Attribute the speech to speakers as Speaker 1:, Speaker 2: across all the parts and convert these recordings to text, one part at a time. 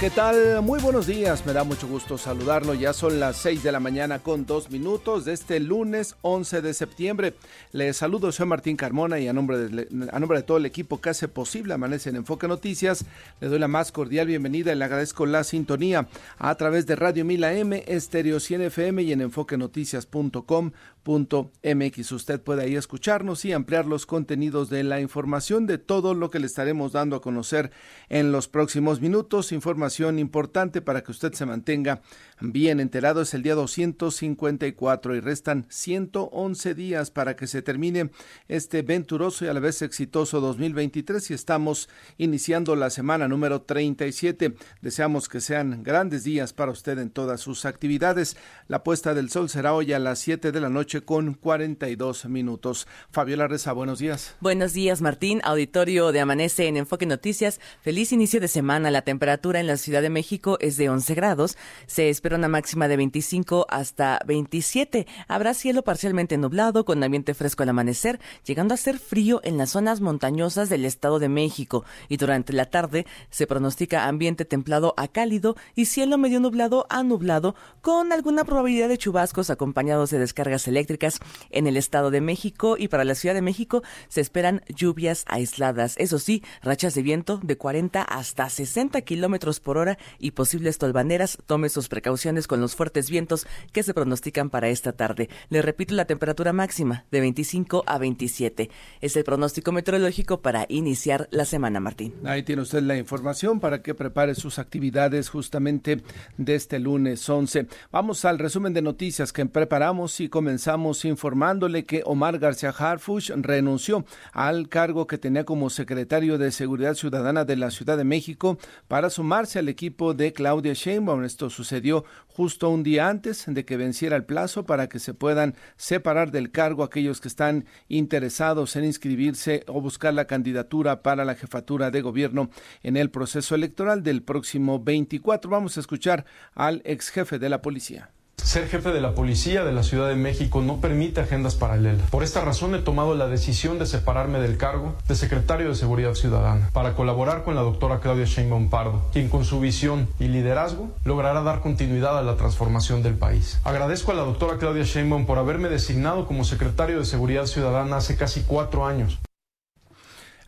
Speaker 1: ¿Qué tal? Muy buenos días, me da mucho gusto saludarlo. Ya son las 6 de la mañana con dos minutos de este lunes 11 de septiembre. Les saludo, soy Martín Carmona y a nombre, de, a nombre de todo el equipo que hace posible Amanece en Enfoque Noticias, le doy la más cordial bienvenida y le agradezco la sintonía a través de Radio Mila M, Estéreo 100 FM y en enfoquenoticias.com MX. Usted puede ahí escucharnos y ampliar los contenidos de la información de todo lo que le estaremos dando a conocer en los próximos minutos. Información importante para que usted se mantenga bien enterado. Es el día 254 y restan 111 días para que se termine este venturoso y a la vez exitoso 2023 y estamos iniciando la semana número 37. Deseamos que sean grandes días para usted en todas sus actividades. La puesta del sol será hoy a las 7 de la noche con 42 minutos. Fabiola Reza, buenos días.
Speaker 2: Buenos días, Martín. Auditorio de Amanece en Enfoque Noticias. Feliz inicio de semana. La temperatura en la Ciudad de México es de 11 grados. Se espera una máxima de 25 hasta 27. Habrá cielo parcialmente nublado con ambiente fresco al amanecer, llegando a ser frío en las zonas montañosas del Estado de México. Y durante la tarde se pronostica ambiente templado a cálido y cielo medio nublado a nublado con alguna probabilidad de chubascos acompañados de descargas eléctricas en el Estado de México y para la Ciudad de México se esperan lluvias aisladas. Eso sí, rachas de viento de 40 hasta 60 kilómetros por hora y posibles tolvaneras. Tome sus precauciones con los fuertes vientos que se pronostican para esta tarde. Le repito la temperatura máxima de 25 a 27. Es el pronóstico meteorológico para iniciar la semana, Martín.
Speaker 1: Ahí tiene usted la información para que prepare sus actividades justamente de este lunes 11. Vamos al resumen de noticias que preparamos y comenzamos informándole que Omar García Harfuch renunció al cargo que tenía como secretario de Seguridad Ciudadana de la Ciudad de México para sumarse al equipo de Claudia Sheinbaum. Esto sucedió justo un día antes de que venciera el plazo para que se puedan separar del cargo aquellos que están interesados en inscribirse o buscar la candidatura para la jefatura de gobierno en el proceso electoral del próximo 24. Vamos a escuchar al ex jefe de la policía.
Speaker 3: Ser jefe de la policía de la Ciudad de México no permite agendas paralelas. Por esta razón he tomado la decisión de separarme del cargo de secretario de Seguridad Ciudadana para colaborar con la doctora Claudia Sheinbaum Pardo, quien con su visión y liderazgo logrará dar continuidad a la transformación del país. Agradezco a la doctora Claudia Sheinbaum por haberme designado como secretario de Seguridad Ciudadana hace casi cuatro años.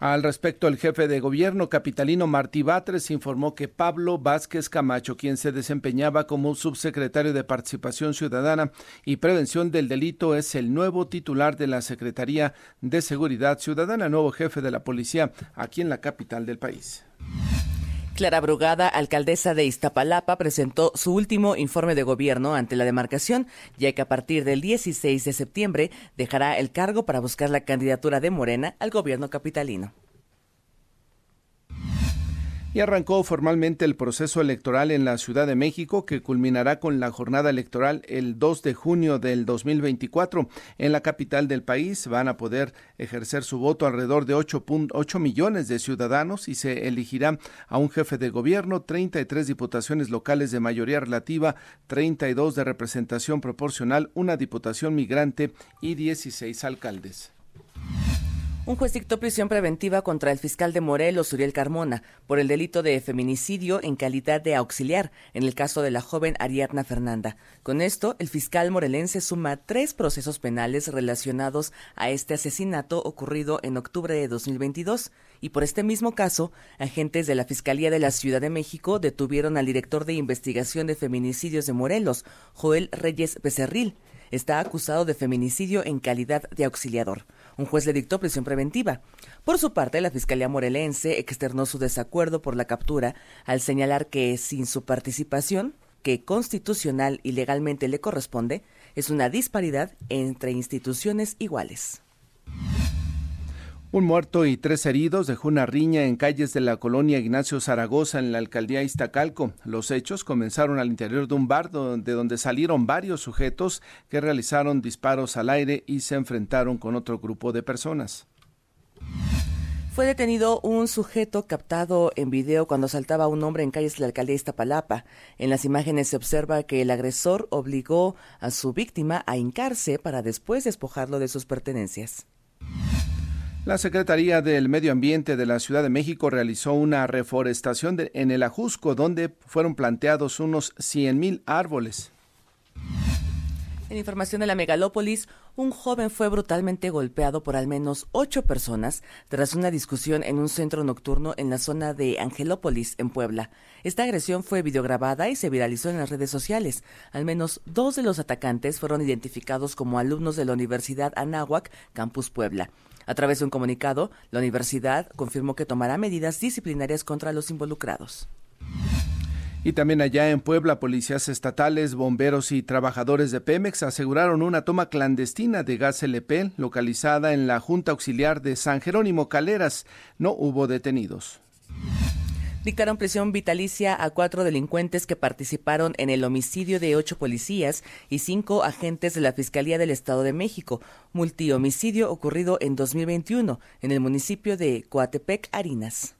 Speaker 1: Al respecto, el jefe de gobierno capitalino Martí Batres informó que Pablo Vázquez Camacho, quien se desempeñaba como subsecretario de Participación Ciudadana y Prevención del Delito, es el nuevo titular de la Secretaría de Seguridad Ciudadana, nuevo jefe de la policía aquí en la capital del país.
Speaker 2: Clara Brugada, alcaldesa de Iztapalapa, presentó su último informe de gobierno ante la demarcación, ya que a partir del 16 de septiembre dejará el cargo para buscar la candidatura de Morena al gobierno capitalino
Speaker 1: y arrancó formalmente el proceso electoral en la Ciudad de México que culminará con la jornada electoral el 2 de junio del 2024. En la capital del país van a poder ejercer su voto alrededor de 8.8 millones de ciudadanos y se elegirá a un jefe de gobierno, 33 diputaciones locales de mayoría relativa, 32 de representación proporcional, una diputación migrante y 16 alcaldes.
Speaker 2: Un juez dictó prisión preventiva contra el fiscal de Morelos, Uriel Carmona, por el delito de feminicidio en calidad de auxiliar en el caso de la joven Ariadna Fernanda. Con esto, el fiscal morelense suma tres procesos penales relacionados a este asesinato ocurrido en octubre de 2022. Y por este mismo caso, agentes de la Fiscalía de la Ciudad de México detuvieron al director de investigación de feminicidios de Morelos, Joel Reyes Becerril. Está acusado de feminicidio en calidad de auxiliador. Un juez le dictó prisión preventiva. Por su parte, la Fiscalía Morelense externó su desacuerdo por la captura al señalar que sin su participación, que constitucional y legalmente le corresponde, es una disparidad entre instituciones iguales.
Speaker 1: Un muerto y tres heridos dejó una riña en calles de la colonia Ignacio Zaragoza en la alcaldía Iztacalco. Los hechos comenzaron al interior de un bar de donde salieron varios sujetos que realizaron disparos al aire y se enfrentaron con otro grupo de personas.
Speaker 2: Fue detenido un sujeto captado en video cuando saltaba a un hombre en calles de la alcaldía Iztapalapa. En las imágenes se observa que el agresor obligó a su víctima a hincarse para después despojarlo de sus pertenencias.
Speaker 1: La Secretaría del Medio Ambiente de la Ciudad de México realizó una reforestación en el Ajusco, donde fueron planteados unos 100.000 árboles.
Speaker 2: En información de la megalópolis, un joven fue brutalmente golpeado por al menos ocho personas tras una discusión en un centro nocturno en la zona de Angelópolis, en Puebla. Esta agresión fue videograbada y se viralizó en las redes sociales. Al menos dos de los atacantes fueron identificados como alumnos de la Universidad Anáhuac, Campus Puebla. A través de un comunicado, la universidad confirmó que tomará medidas disciplinarias contra los involucrados.
Speaker 1: Y también allá en Puebla, policías estatales, bomberos y trabajadores de Pemex aseguraron una toma clandestina de gas LP localizada en la Junta Auxiliar de San Jerónimo Caleras. No hubo detenidos
Speaker 2: dictaron prisión vitalicia a cuatro delincuentes que participaron en el homicidio de ocho policías y cinco agentes de la Fiscalía del Estado de México, multihomicidio ocurrido en 2021 en el municipio de Coatepec, Arinas.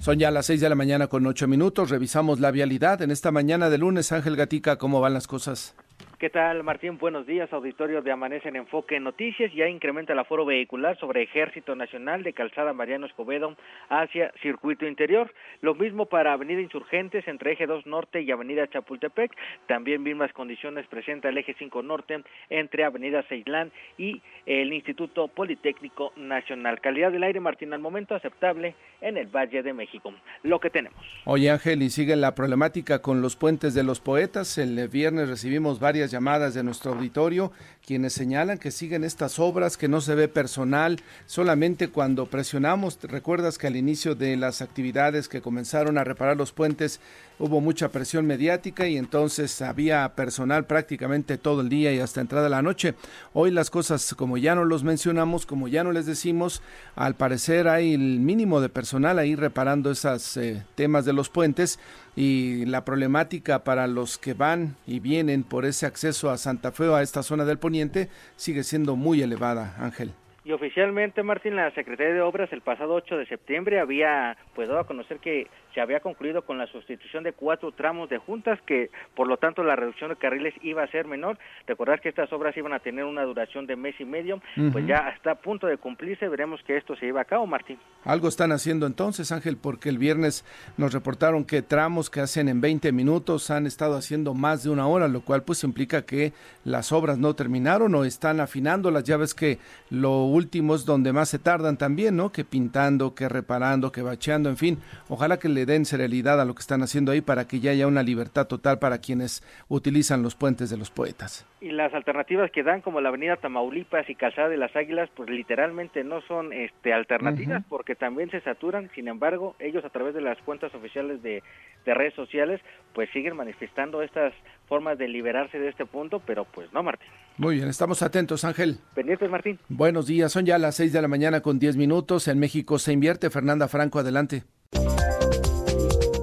Speaker 1: Son ya las seis de la mañana con ocho minutos. Revisamos la vialidad en esta mañana de lunes. Ángel Gatica, ¿cómo van las cosas?
Speaker 4: ¿Qué tal, Martín? Buenos días. Auditorio de Amanece en Enfoque Noticias. Ya incrementa el aforo vehicular sobre Ejército Nacional de Calzada Mariano Escobedo hacia Circuito Interior. Lo mismo para Avenida Insurgentes entre Eje 2 Norte y Avenida Chapultepec. También mismas condiciones presenta el Eje 5 Norte entre Avenida Ceilán y el Instituto Politécnico Nacional. Calidad del aire, Martín, al momento aceptable en el Valle de México. Lo que tenemos.
Speaker 1: Oye, Ángel, y sigue la problemática con los puentes de los poetas. El viernes recibimos varias llamadas de nuestro auditorio, quienes señalan que siguen estas obras, que no se ve personal, solamente cuando presionamos, recuerdas que al inicio de las actividades que comenzaron a reparar los puentes hubo mucha presión mediática y entonces había personal prácticamente todo el día y hasta entrada la noche. Hoy las cosas, como ya no los mencionamos, como ya no les decimos, al parecer hay el mínimo de personal ahí reparando esos eh, temas de los puentes y la problemática para los que van y vienen por ese acceso a Santa Fe o a esta zona del poniente sigue siendo muy elevada, Ángel.
Speaker 4: Y oficialmente, Martín, la Secretaría de Obras el pasado 8 de septiembre había pues dado a conocer que se había concluido con la sustitución de cuatro tramos de juntas, que por lo tanto la reducción de carriles iba a ser menor. Recordar que estas obras iban a tener una duración de mes y medio, pues ya está a punto de cumplirse, veremos que esto se lleva a cabo, Martín.
Speaker 1: Algo están haciendo entonces, Ángel, porque el viernes nos reportaron que tramos que hacen en 20 minutos han estado haciendo más de una hora, lo cual pues implica que las obras no terminaron o están afinando las llaves que lo último es donde más se tardan también, ¿no? Que pintando, que reparando, que bacheando, en fin, ojalá que le den seriedad a lo que están haciendo ahí para que ya haya una libertad total para quienes utilizan los puentes de los poetas.
Speaker 4: Y las alternativas que dan como la avenida Tamaulipas y Calzada de las Águilas, pues literalmente no son este alternativas porque también se saturan, sin embargo, ellos a través de las cuentas oficiales de, de redes sociales, pues siguen manifestando estas formas de liberarse de este punto, pero pues no, Martín.
Speaker 1: Muy bien, estamos atentos, Ángel.
Speaker 4: Pendientes, Martín.
Speaker 1: Buenos días, son ya las seis de la mañana con diez minutos. En México se invierte. Fernanda Franco, adelante.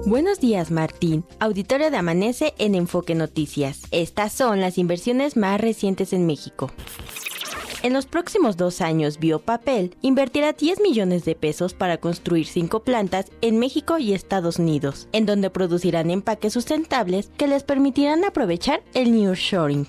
Speaker 5: Buenos días, Martín. Auditorio de Amanece en Enfoque Noticias. Estas son las inversiones más recientes en México. En los próximos dos años, Biopapel invertirá 10 millones de pesos para construir cinco plantas en México y Estados Unidos, en donde producirán empaques sustentables que les permitirán aprovechar el nearshoring.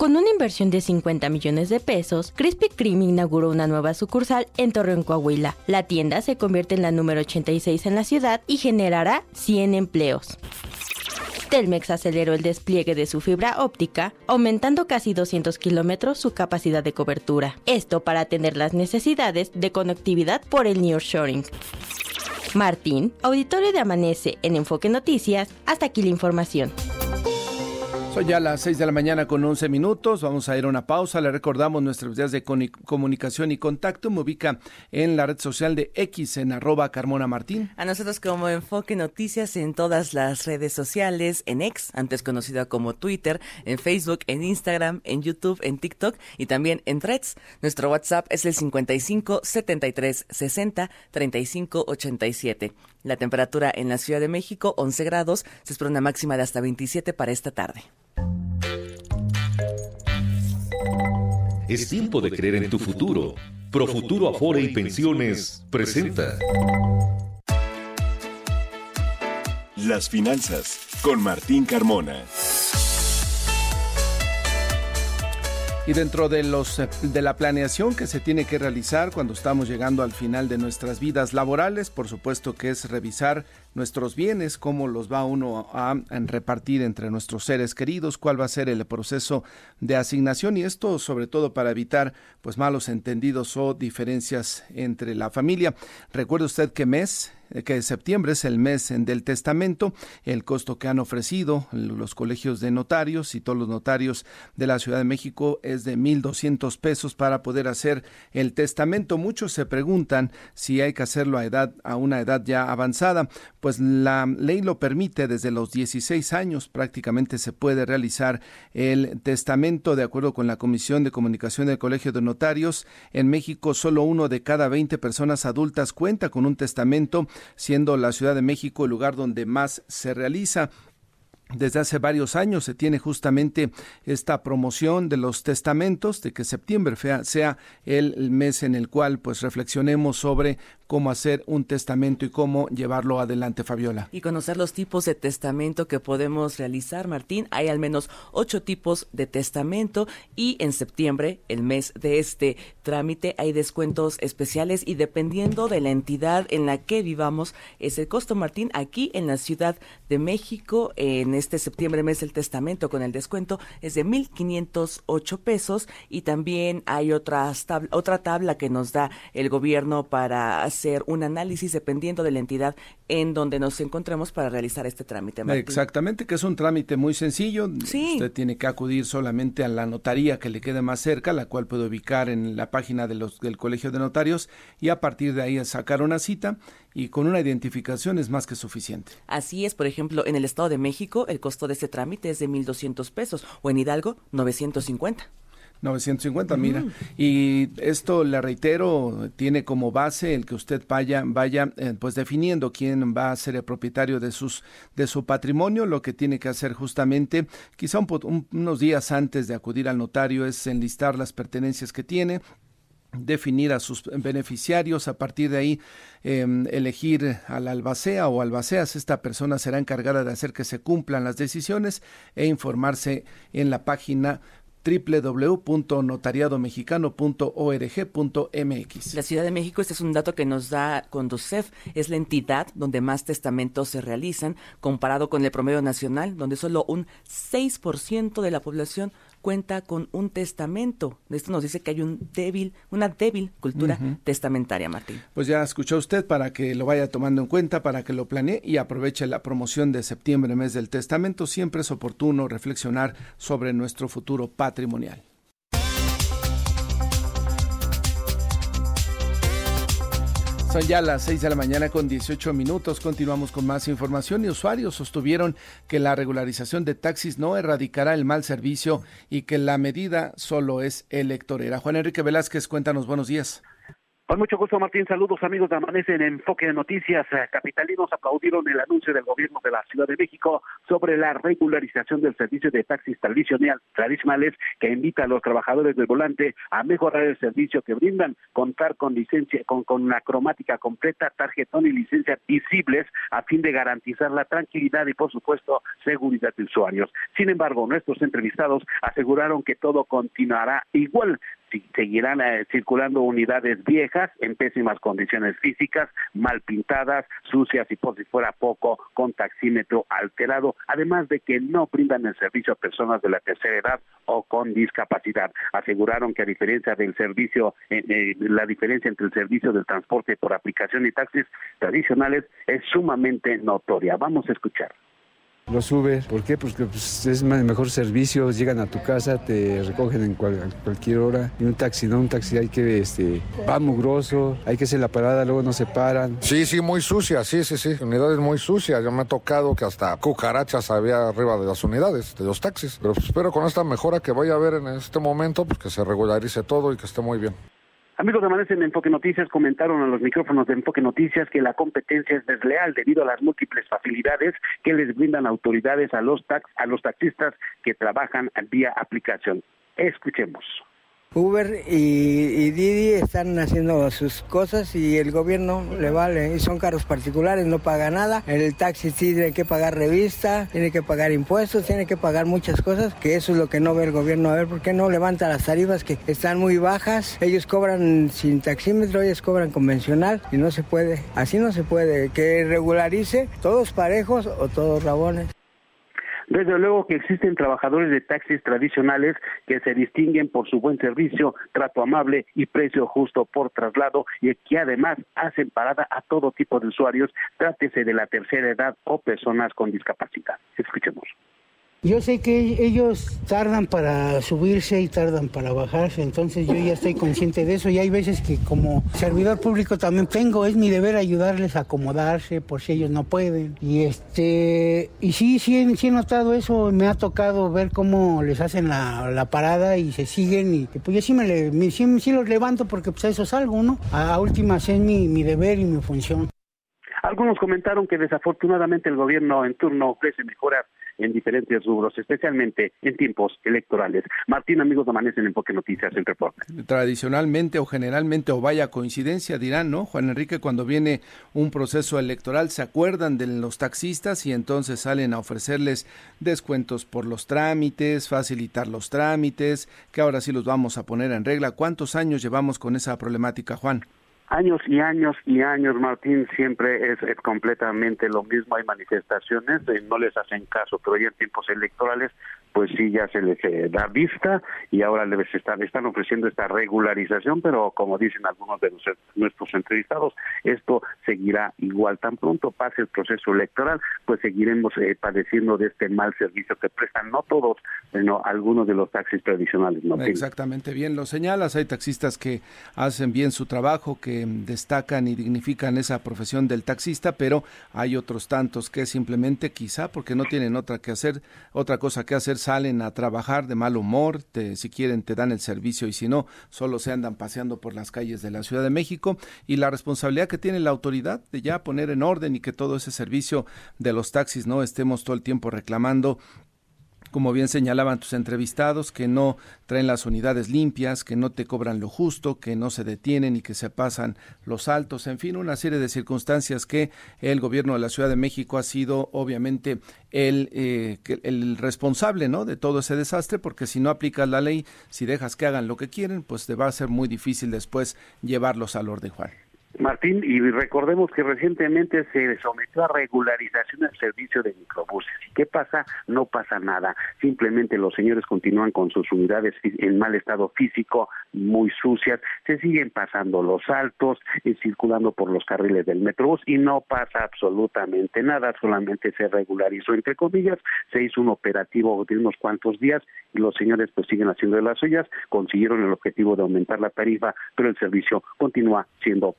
Speaker 5: Con una inversión de 50 millones de pesos, Krispy Kreme inauguró una nueva sucursal en Torreón, Coahuila. La tienda se convierte en la número 86 en la ciudad y generará 100 empleos. Telmex aceleró el despliegue de su fibra óptica, aumentando casi 200 kilómetros su capacidad de cobertura. Esto para atender las necesidades de conectividad por el nearshoring. Martín, auditorio de Amanece en Enfoque Noticias, hasta aquí la información.
Speaker 1: Son ya las 6 de la mañana con 11 minutos. Vamos a ir a una pausa. Le recordamos nuestras vías de comunicación y contacto. Me ubica en la red social de X en arroba Carmona Martín.
Speaker 2: A nosotros como Enfoque Noticias en todas las redes sociales, en X, antes conocida como Twitter, en Facebook, en Instagram, en YouTube, en TikTok y también en Threads. Nuestro WhatsApp es el 55 73 60 35 87. La temperatura en la Ciudad de México, 11 grados. Se espera una máxima de hasta 27 para esta tarde.
Speaker 6: Es tiempo de creer en tu futuro. Profuturo Afore y Pensiones presenta Las finanzas con Martín Carmona.
Speaker 1: Y dentro de los eh, de la planeación que se tiene que realizar cuando estamos llegando al final de nuestras vidas laborales, por supuesto que es revisar nuestros bienes, cómo los va uno a, repartir entre nuestros seres queridos, cuál va a ser el proceso de asignación y esto sobre todo para evitar pues malos entendidos o diferencias entre la familia. Recuerde usted que mes eh, que septiembre es el mes del testamento, el costo que han ofrecido los colegios de notarios y todos los notarios de la Ciudad de México es de 1.200 pesos para poder hacer el testamento. Muchos se preguntan si hay que hacerlo a edad a una edad ya avanzada, pues la ley lo permite desde los 16 años prácticamente se puede realizar el testamento de acuerdo con la Comisión de Comunicación del Colegio de Notarios. En México solo uno de cada 20 personas adultas cuenta con un testamento siendo la Ciudad de México el lugar donde más se realiza. Desde hace varios años se tiene justamente esta promoción de los testamentos, de que septiembre sea el mes en el cual pues reflexionemos sobre cómo hacer un testamento y cómo llevarlo adelante, Fabiola.
Speaker 2: Y conocer los tipos de testamento que podemos realizar, Martín. Hay al menos ocho tipos de testamento y en septiembre, el mes de este trámite, hay descuentos especiales y dependiendo de la entidad en la que vivamos, es el costo, Martín, aquí en la Ciudad de México, en este septiembre mes el testamento con el descuento es de 1.508 pesos y también hay otra tabla, otra tabla que nos da el gobierno para hacer un análisis dependiendo de la entidad en donde nos encontremos para realizar este trámite.
Speaker 1: Exactamente, que es un trámite muy sencillo. Usted tiene que acudir solamente a la notaría que le quede más cerca, la cual puede ubicar en la página de los, del Colegio de Notarios y a partir de ahí sacar una cita y con una identificación es más que suficiente.
Speaker 2: Así es, por ejemplo, en el Estado de México el costo de este trámite es de 1.200 pesos o en Hidalgo 950.
Speaker 1: 950, mira. Y esto, le reitero, tiene como base el que usted vaya, vaya eh, pues definiendo quién va a ser el propietario de, sus, de su patrimonio. Lo que tiene que hacer justamente, quizá unos días antes de acudir al notario, es enlistar las pertenencias que tiene, definir a sus beneficiarios, a partir de ahí em, elegir al albacea o albaceas. Esta persona será encargada de hacer que se cumplan las decisiones e informarse en la página www.notariadomexicano.org.mx.
Speaker 2: La Ciudad de México, este es un dato que nos da Conducef, es la entidad donde más testamentos se realizan comparado con el promedio nacional, donde solo un 6% de la población cuenta con un testamento. Esto nos dice que hay un débil, una débil cultura testamentaria, Martín.
Speaker 1: Pues ya escuchó usted para que lo vaya tomando en cuenta, para que lo planee y aproveche la promoción de septiembre, mes del testamento. Siempre es oportuno reflexionar sobre nuestro futuro patrimonial. Son ya las 6 de la mañana con 18 minutos. Continuamos con más información y usuarios sostuvieron que la regularización de taxis no erradicará el mal servicio y que la medida solo es electorera. Juan Enrique Velázquez, cuéntanos, buenos días.
Speaker 7: Con mucho gusto, Martín. Saludos, amigos de Amanece en Enfoque de Noticias. Eh, capitalinos aplaudieron el anuncio del gobierno de la Ciudad de México sobre la regularización del servicio de taxis tradicionales que invita a los trabajadores del volante a mejorar el servicio que brindan, contar con licencia, con, con una cromática completa, tarjetón y licencias visibles a fin de garantizar la tranquilidad y, por supuesto, seguridad de usuarios. Sin embargo, nuestros entrevistados aseguraron que todo continuará igual seguirán eh, circulando unidades viejas en pésimas condiciones físicas, mal pintadas, sucias y por si fuera poco, con taxímetro alterado, además de que no brindan el servicio a personas de la tercera edad o con discapacidad. Aseguraron que a diferencia del servicio, eh, eh, la diferencia entre el servicio del transporte por aplicación y taxis tradicionales es sumamente notoria. Vamos a escuchar.
Speaker 8: Los Uber. ¿Por qué? Porque pues, es mejor servicio, llegan a tu casa, te recogen en cualquier hora. Y un taxi, ¿no? Un taxi hay que, este, va mugroso, hay que hacer la parada, luego no se paran.
Speaker 9: Sí, sí, muy sucia, sí, sí, sí. Unidades muy sucias. Yo me ha tocado que hasta cucarachas había arriba de las unidades, de los taxis. Pero pues, espero con esta mejora que vaya a haber en este momento, pues que se regularice todo y que esté muy bien.
Speaker 7: Amigos de en Enfoque Noticias comentaron a los micrófonos de Enfoque Noticias que la competencia es desleal debido a las múltiples facilidades que les brindan autoridades a los tax, a los taxistas que trabajan vía aplicación. Escuchemos.
Speaker 10: Uber y, Didi están haciendo sus cosas y el gobierno le vale. Y son carros particulares, no paga nada. El taxi sí tiene que pagar revista, tiene que pagar impuestos, tiene que pagar muchas cosas, que eso es lo que no ve el gobierno. A ver, ¿por qué no levanta las tarifas que están muy bajas? Ellos cobran sin taxímetro, ellos cobran convencional y no se puede. Así no se puede. Que regularice todos parejos o todos rabones.
Speaker 7: Desde luego que existen trabajadores de taxis tradicionales que se distinguen por su buen servicio, trato amable y precio justo por traslado y que además hacen parada a todo tipo de usuarios, trátese de la tercera edad o personas con discapacidad. Escuchemos.
Speaker 11: Yo sé que ellos tardan para subirse y tardan para bajarse, entonces yo ya estoy consciente de eso y hay veces que como servidor público también tengo, es mi deber ayudarles a acomodarse por si ellos no pueden. Y este y sí, sí, sí he notado eso, me ha tocado ver cómo les hacen la, parada y se siguen y pues yo sí me, sí, los levanto porque pues a eso salgo, ¿no? A, últimas es mi, mi deber y mi función.
Speaker 7: Algunos comentaron que desafortunadamente el gobierno en turno ofrece mejoras en diferentes rubros, especialmente en tiempos electorales. Martín, amigos de Amanece en Enfoque Noticias, el reporte.
Speaker 1: Tradicionalmente o generalmente, o vaya coincidencia, dirán, ¿no? Juan Enrique, cuando viene un proceso electoral, se acuerdan de los taxistas y entonces salen a ofrecerles descuentos por los trámites, facilitar los trámites, que ahora sí los vamos a poner en regla. ¿Cuántos años llevamos con esa problemática, Juan?
Speaker 7: Años y años y años, Martín, siempre es, completamente lo mismo. Hay manifestaciones, eh, no les hacen caso, pero ya en tiempos electorales pues sí ya se les eh, da vista y ahora les están, están ofreciendo esta regularización, pero como dicen algunos de nuestros entrevistados, esto seguirá igual. Tan pronto pase el proceso electoral, pues seguiremos eh, padeciendo de este mal servicio que prestan no todos, sino algunos de los taxis tradicionales. ¿no?
Speaker 1: Exactamente bien, lo señalas, hay taxistas que hacen bien su trabajo, que destacan y dignifican esa profesión del taxista, pero hay otros tantos que simplemente quizá porque no tienen otra que hacer, otra cosa que hacer salen a trabajar de mal humor, si quieren te dan el servicio y si no, solo se andan paseando por las calles de la Ciudad de México. Y la responsabilidad que tiene la autoridad de ya poner en orden y que todo ese servicio de los taxis no estemos todo el tiempo reclamando como bien señalaban tus entrevistados, que no traen las unidades limpias, que no te cobran lo justo, que no se detienen y que se pasan los altos, en fin, una serie de circunstancias que el gobierno de la Ciudad de México ha sido obviamente el, eh, el responsable ¿no? de todo ese desastre, porque si no aplicas la ley, si dejas que hagan lo que quieren, pues te va a ser muy difícil después llevarlos al orden, Juan.
Speaker 7: Martín, y recordemos que recientemente se sometió a regularización el servicio de microbuses. ¿Y qué pasa? No pasa nada. Simplemente los señores continúan con sus unidades en mal estado físico, muy sucias, se siguen pasando los altos, y circulando por los carriles del metrobús y no pasa absolutamente nada, solamente se regularizó, entre comillas, se hizo un operativo de unos cuantos días y los señores pues siguen haciendo las suyas, consiguieron el objetivo de aumentar la tarifa, pero el servicio continúa siendo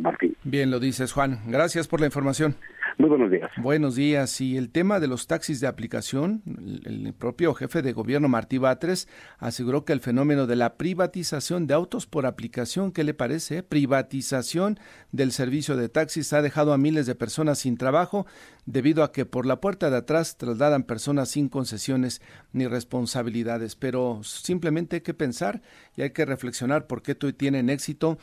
Speaker 7: Martín.
Speaker 1: Bien, lo dices, Juan. Gracias por la información.
Speaker 7: Muy buenos días.
Speaker 1: Buenos días. Y el tema de los taxis de aplicación, el propio jefe de gobierno Martí Batres aseguró que el fenómeno de la privatización de autos por aplicación, ¿qué le parece? Privatización del servicio de taxis ha dejado a miles de personas sin trabajo debido a que por la puerta de atrás trasladan personas sin concesiones ni responsabilidades. Pero simplemente hay que pensar y hay que reflexionar por qué tienen éxito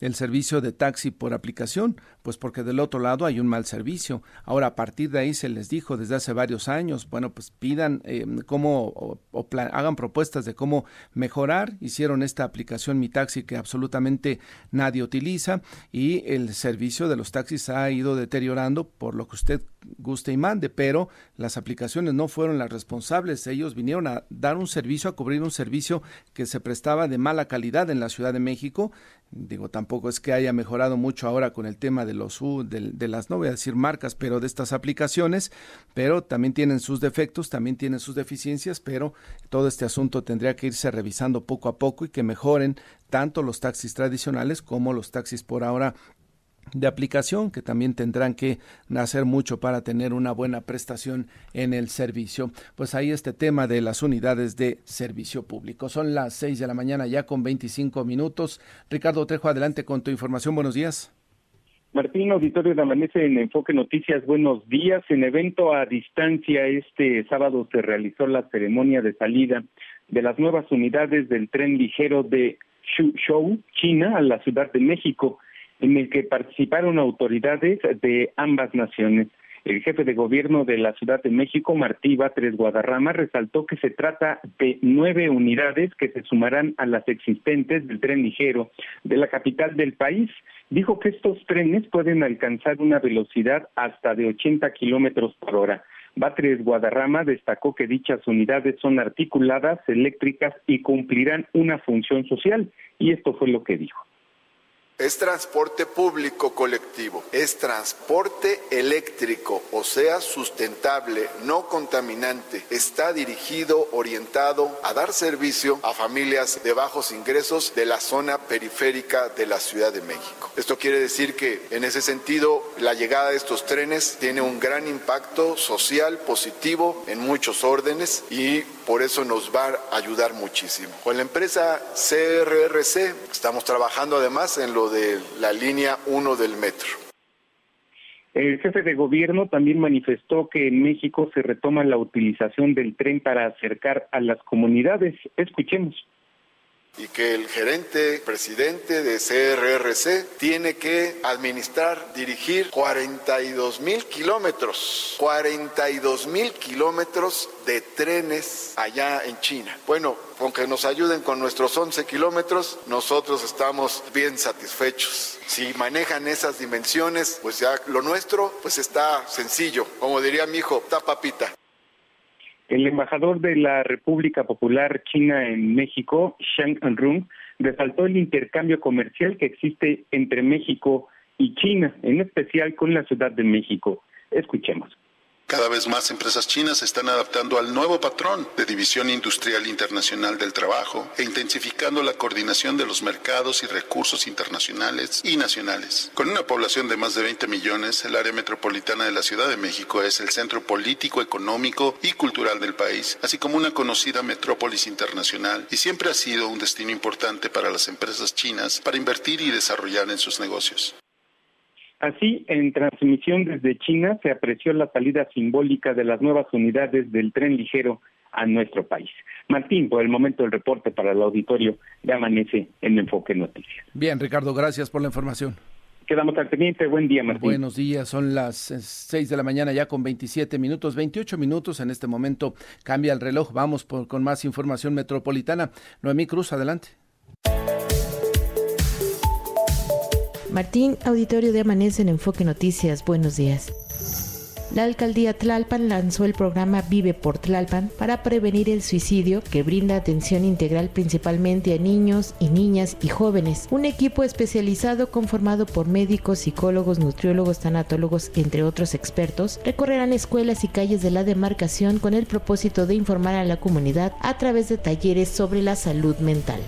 Speaker 1: el servicio de taxi por aplicación, pues porque del otro lado hay un mal servicio. Ahora, a partir de ahí se les dijo desde hace varios años, bueno, pues pidan eh, cómo o, hagan propuestas de cómo mejorar. Hicieron esta aplicación Mi Taxi que absolutamente nadie utiliza y el servicio de los taxis ha ido deteriorando por lo que usted guste y mande, pero las aplicaciones no fueron las responsables. Ellos vinieron a dar un servicio, a cubrir un servicio que se prestaba de mala calidad en la Ciudad de México Digo, tampoco es que haya mejorado mucho ahora con el tema de los de, de, las, no voy a decir marcas, pero de estas aplicaciones, pero también tienen sus defectos, también tienen sus deficiencias, pero todo este asunto tendría que irse revisando poco a poco y que mejoren tanto los taxis tradicionales como los taxis por ahora de aplicación que también tendrán que hacer mucho para tener una buena prestación en el servicio. Pues ahí este tema de las unidades de servicio público. Son las 6 de la mañana ya con 25 minutos. Ricardo Trejo, adelante con tu información. Buenos días.
Speaker 12: Martín, auditorio de Amanece en Enfoque Noticias, buenos días. En evento a distancia, este sábado se realizó la ceremonia de salida de las nuevas unidades del tren ligero de Shuzhou, China, a la Ciudad de México en el que participaron autoridades de ambas naciones. El jefe de gobierno de la Ciudad de México, Martí Batres Guadarrama, resaltó que se trata de nueve unidades que se sumarán a las existentes del tren ligero de la capital del país. Dijo que estos trenes pueden alcanzar una velocidad hasta de 80 kilómetros por hora. Batres Guadarrama destacó que dichas unidades son articuladas, eléctricas y cumplirán una función social, y esto fue lo que dijo
Speaker 13: es transporte público colectivo, es transporte eléctrico, o sea, sustentable, no contaminante. Está dirigido, orientado a dar servicio a familias de bajos ingresos de la zona periférica de la Ciudad de México. Esto quiere decir que en ese sentido la llegada de estos trenes tiene un gran impacto social positivo en muchos órdenes y por eso nos va a ayudar muchísimo. Con la empresa CRRC estamos trabajando además en lo de la línea 1 del metro.
Speaker 12: El jefe de gobierno también manifestó que en México se retoma la utilización del tren para acercar a las comunidades. Escuchemos
Speaker 13: y que el gerente presidente de CRRC tiene que administrar, dirigir 42 mil kilómetros, 42 mil kilómetros de trenes allá en China. Bueno, con que nos ayuden con nuestros 11 kilómetros, nosotros estamos bien satisfechos. Si manejan esas dimensiones, pues ya lo nuestro, pues está sencillo. Como diría mi hijo, está papita.
Speaker 12: El embajador de la República Popular China en México, Shang Rung, resaltó el intercambio comercial que existe entre México y China, en especial con la Ciudad de México. Escuchemos.
Speaker 14: Cada vez más empresas chinas se están adaptando al nuevo patrón de división industrial internacional del trabajo e intensificando la coordinación de los mercados y recursos internacionales y nacionales. Con una población de más de 20 millones, el área metropolitana de la Ciudad de México es el centro político, económico y cultural del país, así como una conocida metrópolis internacional y siempre ha sido un destino importante para las empresas chinas para invertir y desarrollar en sus negocios.
Speaker 12: Así, en transmisión desde China se apreció la salida simbólica de las nuevas unidades del tren ligero a nuestro país. Martín, por el momento el reporte para el auditorio de Amanece en Enfoque Noticias.
Speaker 1: Bien, Ricardo, gracias por la información.
Speaker 12: Quedamos al pendiente. Buen día, Martín.
Speaker 1: Buenos días. Son las 6 de la mañana ya con 27 minutos, 28 minutos. En este momento cambia el reloj. Vamos con más información metropolitana. Noemí Cruz, adelante.
Speaker 15: Martín, auditorio de Amanece en Enfoque Noticias, buenos días. La alcaldía Tlalpan lanzó el programa Vive por Tlalpan para prevenir el suicidio que brinda atención integral principalmente a niños y niñas y jóvenes. Un equipo especializado conformado por médicos, psicólogos, nutriólogos, tanatólogos, entre otros expertos, recorrerán escuelas y calles de la demarcación con el propósito de informar a la comunidad a través de talleres sobre la salud mental.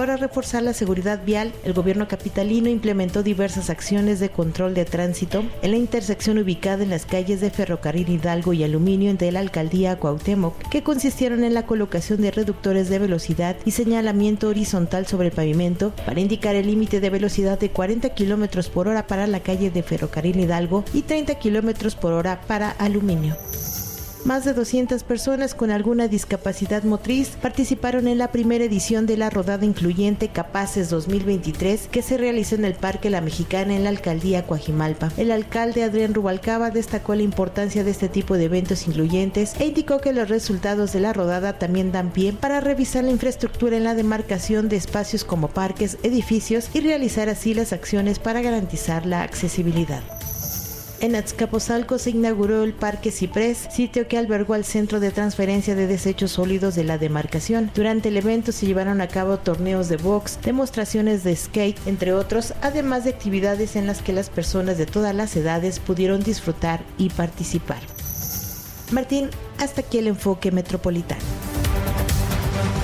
Speaker 15: Para reforzar la seguridad vial, el gobierno capitalino implementó diversas acciones de control de tránsito en la intersección ubicada en las calles de Ferrocarril Hidalgo y Aluminio entre la alcaldía Cuauhtémoc, que consistieron en la colocación de reductores de velocidad y señalamiento horizontal sobre el pavimento para indicar el límite de velocidad de 40 km por hora para la calle de Ferrocarril Hidalgo y 30 km por hora para Aluminio. Más de 200 personas con alguna discapacidad motriz participaron en la primera edición de la rodada incluyente Capaces 2023 que se realizó en el Parque La Mexicana en la alcaldía Coajimalpa. El alcalde Adrián Rubalcaba destacó la importancia de este tipo de eventos incluyentes e indicó que los resultados de la rodada también dan pie para revisar la infraestructura en la demarcación de espacios como parques, edificios y realizar así las acciones para garantizar la accesibilidad.
Speaker 16: En Azcapotzalco se inauguró el Parque Ciprés, sitio que albergó al Centro de Transferencia de Desechos Sólidos de la demarcación. Durante el evento se llevaron a cabo torneos de box, demostraciones de skate, entre otros, además de actividades en las que las personas de todas las edades pudieron disfrutar y participar. Martín, hasta aquí el enfoque metropolitano.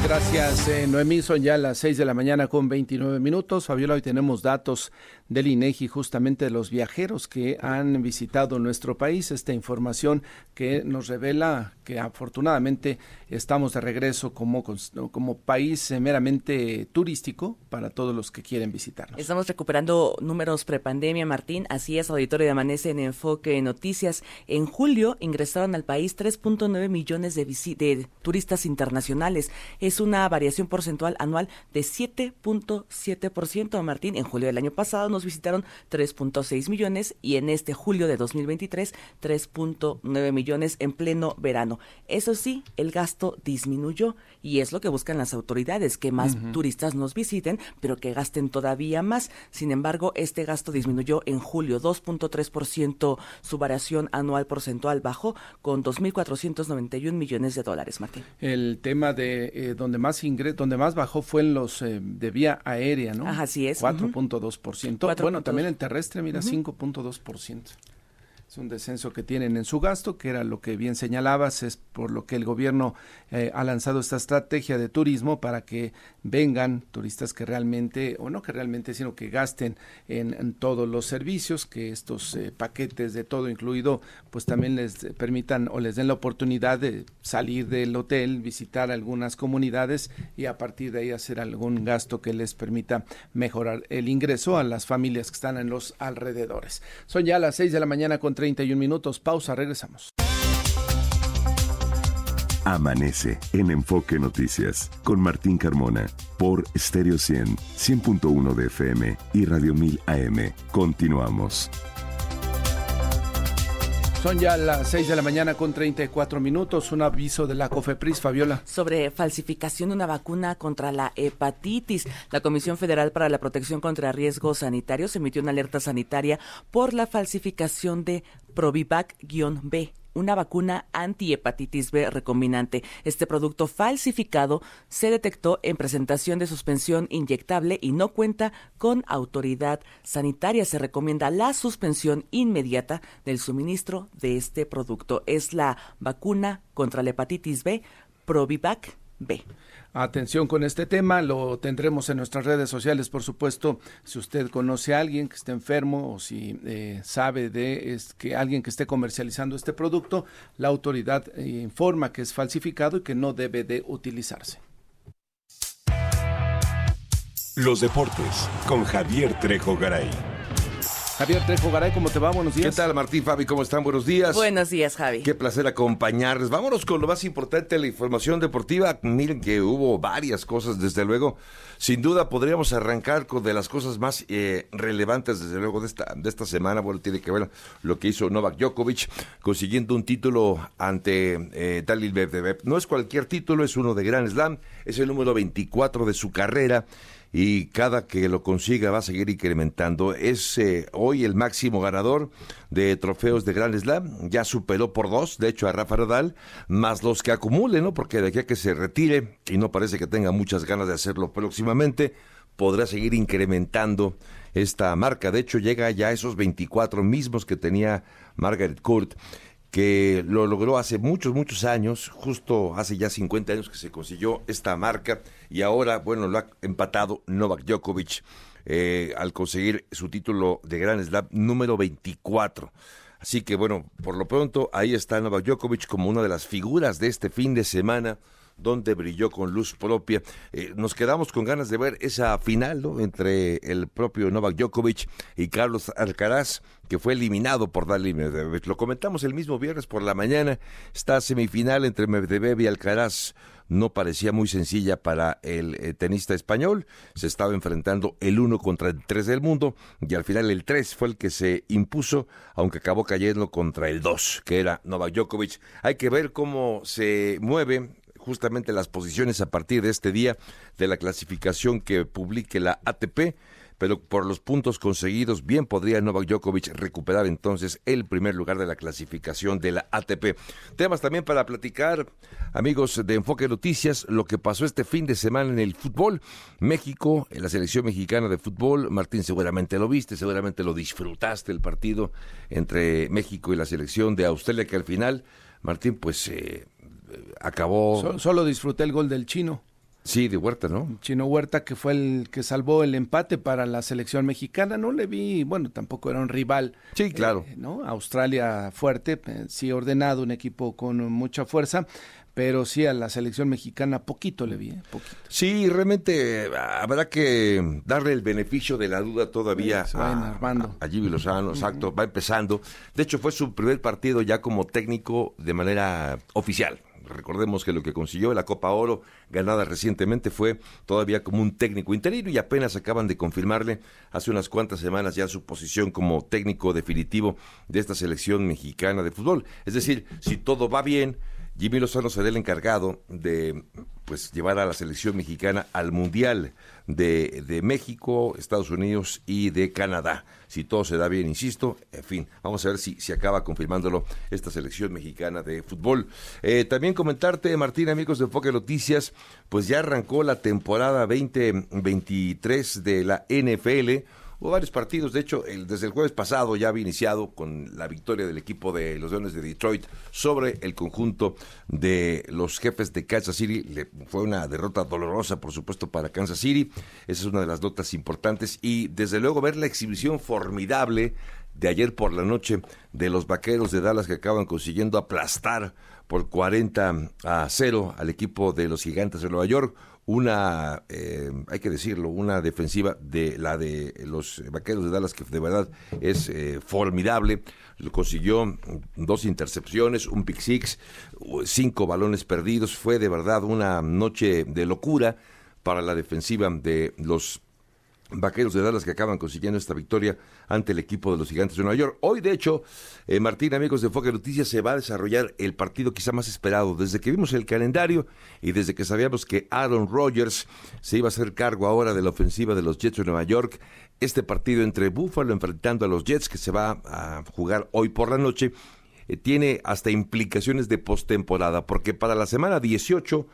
Speaker 1: Gracias, eh, Noemí. Son ya las 6 de la mañana con 29 minutos. Fabiola, hoy tenemos datos del INEGI justamente de los viajeros que han visitado nuestro país. Esta información que nos revela que afortunadamente estamos de regreso como, como país meramente turístico para todos los que quieren visitarnos.
Speaker 2: Estamos recuperando números prepandemia, Martín. Así es, auditorio de Amanece en Enfoque Noticias. En julio ingresaron al país 3.9 millones de, de turistas internacionales. Es una variación porcentual anual de 7.7%, Martín. En julio del año pasado nos visitaron 3.6 millones y en este julio de 2023 3.9 millones en pleno verano. Eso sí, el gasto disminuyó y es lo que buscan las autoridades, que más turistas nos visiten, pero que gasten todavía más. Sin embargo, este gasto disminuyó en julio 2.3%, su variación anual porcentual bajó con 2.491 millones de dólares, Martín.
Speaker 1: El tema de eh, donde más ingres, donde más bajó fue en los eh, de vía aérea, ¿no?
Speaker 2: así es.
Speaker 1: 4.2% bueno, también en terrestre, mira, 5.2% un descenso que tienen en su gasto, que era lo que bien señalabas, es por lo que el gobierno eh, ha lanzado esta estrategia de turismo para que vengan turistas que realmente, o no que realmente, sino que gasten en, todos los servicios, que estos eh, paquetes de todo incluido, pues también les permitan o les den la oportunidad de salir del hotel, visitar algunas comunidades y a partir de ahí hacer algún gasto que les permita mejorar el ingreso a las familias que están en los alrededores. Son ya las seis de la mañana con 31 minutos. Pausa, regresamos.
Speaker 6: Amanece en Enfoque Noticias con Martín Carmona por Stereo 100, 100.1 de FM y Radio 1000 AM. Continuamos.
Speaker 1: Son ya las 6 de la mañana con 34 minutos. Un aviso de la COFEPRIS, Fabiola.
Speaker 2: Sobre falsificación de una vacuna contra la hepatitis. La Comisión Federal para la Protección contra Riesgos Sanitarios emitió una alerta sanitaria por la falsificación de Provivac-B una vacuna antihepatitis B recombinante. Este producto falsificado se detectó en presentación de suspensión inyectable y no cuenta con autoridad sanitaria. Se recomienda la suspensión inmediata del suministro de este producto. Es la vacuna contra la hepatitis B Provivac B.
Speaker 1: Atención con este tema, lo tendremos en nuestras redes sociales, por supuesto, si usted conoce a alguien que esté enfermo o si eh, sabe de que alguien que esté comercializando este producto, la autoridad eh, informa que es falsificado y que no debe de utilizarse.
Speaker 6: Los deportes con Javier Trejo Garay.
Speaker 1: Javier Trejo Garay, ¿cómo te va? Buenos días.
Speaker 17: ¿Qué tal, Martín, Fabi? ¿Cómo están? Buenos días.
Speaker 2: Buenos días, Javi.
Speaker 17: Qué placer acompañarles. Vámonos con lo más importante de la información deportiva. Miren que hubo varias cosas, desde luego. Sin duda podríamos arrancar con de las cosas más eh, relevantes, desde luego, de esta, de esta semana. Bueno, tiene que ver lo que hizo Novak Djokovic, consiguiendo un título ante eh, Dalil Medvedev. No es cualquier título, es uno de Grand Slam, es el número 24 de su carrera y cada que lo consiga va a seguir incrementando. Es eh, hoy el máximo ganador de trofeos de Grand Slam, ya superó por dos, de hecho, a Rafa Nadal, más los que acumule, ¿no? Porque de aquí a que se retire, y no parece que tenga muchas ganas de hacerlo próximamente, podrá seguir incrementando esta marca. De hecho, llega ya a esos 24 mismos que tenía Margaret Court que lo logró hace muchos, muchos años, justo hace ya 50 años que se consiguió esta marca y ahora, bueno, lo ha empatado Novak Djokovic eh, al conseguir su título de Grand Slam número 24. Así que bueno, por lo pronto ahí está Novak Djokovic como una de las figuras de este fin de semana donde brilló con luz propia. Eh, nos quedamos con ganas de ver esa final entre el propio Novak Djokovic y Carlos Alcaraz, que fue eliminado por Dali Medvedev. Lo comentamos el mismo viernes por la mañana. Esta semifinal entre Medvedev y Alcaraz no parecía muy sencilla para el eh, tenista español. Se estaba enfrentando el uno contra el tres del mundo y al final el tres fue el que se impuso, aunque acabó cayendo contra el dos, que era Novak Djokovic. Hay que ver cómo se mueve justamente las posiciones a partir de este día de la clasificación que publique la ATP. pero por los puntos conseguidos, bien podría Novak Djokovic recuperar entonces el primer lugar de la clasificación de la ATP. Temas también para platicar, amigos de Enfoque Noticias, lo que pasó este fin de semana en el fútbol. México, en la selección mexicana de fútbol, Martín seguramente lo viste, seguramente lo disfrutaste el partido entre México y la selección de Australia, que al final, Martín, pues eh, acabó...
Speaker 1: solo disfruté el gol del chino.
Speaker 17: Sí, de Huerta, ¿no?
Speaker 1: Chino Huerta, que fue el que salvó el empate para la selección mexicana. No le vi, bueno, tampoco era un rival.
Speaker 17: Sí, claro.
Speaker 1: Eh, ¿no? Australia fuerte, eh, sí ordenado, un equipo con mucha fuerza. Pero sí a la selección mexicana poquito le vi, ¿eh? poquito.
Speaker 17: Sí, realmente habrá que darle el beneficio de la duda todavía
Speaker 1: a, Armando.
Speaker 17: a, Jimmy Lozano, exacto, va empezando. De hecho, fue su primer partido ya como técnico de manera oficial. Recordemos que lo que consiguió la Copa Oro, ganada recientemente, fue todavía como un técnico interino y apenas acaban de confirmarle hace unas cuantas semanas ya su posición como técnico definitivo de esta selección mexicana de fútbol. Es decir, si todo va bien, Jimmy Lozano será el encargado de pues llevar a la selección mexicana al Mundial de, de, México, Estados Unidos y de Canadá. Si todo se da bien, insisto, en fin, vamos a ver si, si acaba confirmándolo esta selección mexicana de fútbol. Eh, también comentarte, Martín, amigos de Enfoque Noticias, pues ya arrancó la temporada 2023 de la NFL Hubo varios partidos, de hecho, el, desde el jueves pasado ya había iniciado con la victoria del equipo de los Leones de Detroit sobre el conjunto de los jefes de Kansas City. Le, fue una derrota dolorosa, por supuesto, para Kansas City. Esa es una de las notas importantes. Y desde luego ver la exhibición formidable de ayer por la noche de los Vaqueros de Dallas que acaban consiguiendo aplastar por 40 a 0 al equipo de los Gigantes de Nueva York una, eh, hay que decirlo, una defensiva de la de los Vaqueros de Dallas que de verdad es eh, formidable. Consiguió dos intercepciones, un pick six, cinco balones perdidos. Fue de verdad una noche de locura para la defensiva de los Vaqueros de Dallas que acaban consiguiendo esta victoria ante el equipo de los Gigantes de Nueva York. Hoy, de hecho, eh, Martín, amigos de Enfoque Noticias, se va a desarrollar el partido quizá más esperado desde que vimos el calendario y desde que sabíamos que Aaron Rodgers se iba a hacer cargo ahora de la ofensiva de los Jets de Nueva York. Este partido entre Buffalo enfrentando a los Jets que se va a jugar hoy por la noche eh, tiene hasta implicaciones de postemporada porque para la semana 18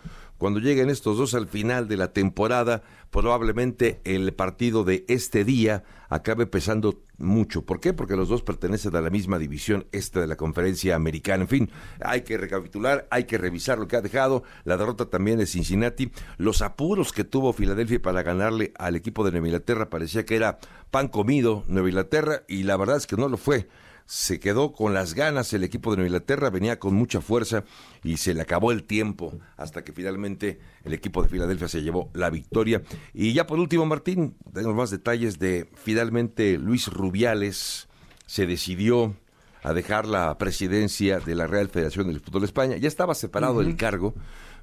Speaker 17: cuando lleguen estos dos al final de la temporada, probablemente el partido de este día acabe pesando mucho. ¿Por qué? Porque los dos pertenecen a la misma división este de la conferencia americana. En fin, hay que recapitular, hay que revisar lo que ha dejado. La derrota también de Cincinnati. Los apuros que tuvo Filadelfia para ganarle al equipo de Nueva Inglaterra parecía que era pan comido Nueva Inglaterra y la verdad es que no lo fue se quedó con las ganas el equipo de Nueva Inglaterra, venía con mucha fuerza y se le acabó el tiempo hasta que finalmente el equipo de Filadelfia se llevó la victoria. Y ya por último, Martín, tenemos más detalles de finalmente Luis Rubiales se decidió a dejar la presidencia de la Real Federación del Fútbol de España. Ya estaba separado del cargo,